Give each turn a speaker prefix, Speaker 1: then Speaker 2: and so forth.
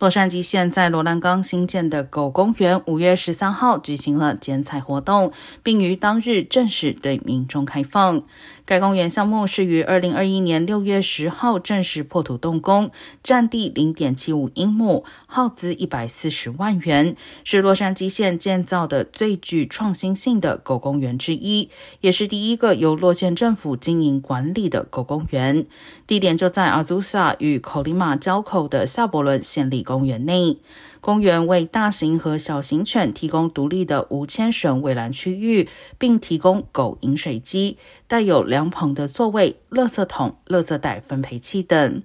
Speaker 1: 洛杉矶县在罗兰冈新建的狗公园，五月十三号举行了剪彩活动，并于当日正式对民众开放。该公园项目是于二零二一年六月十号正式破土动工，占地零点七五英亩，耗资一百四十万元，是洛杉矶县建造的最具创新性的狗公园之一，也是第一个由洛县政府经营管理的狗公园。地点就在阿祖萨与口里马交口的夏伯伦县里公园内。公园为大型和小型犬提供独立的无牵绳围栏区域，并提供狗饮水机、带有凉棚的座位、垃圾桶、垃圾袋分配器等。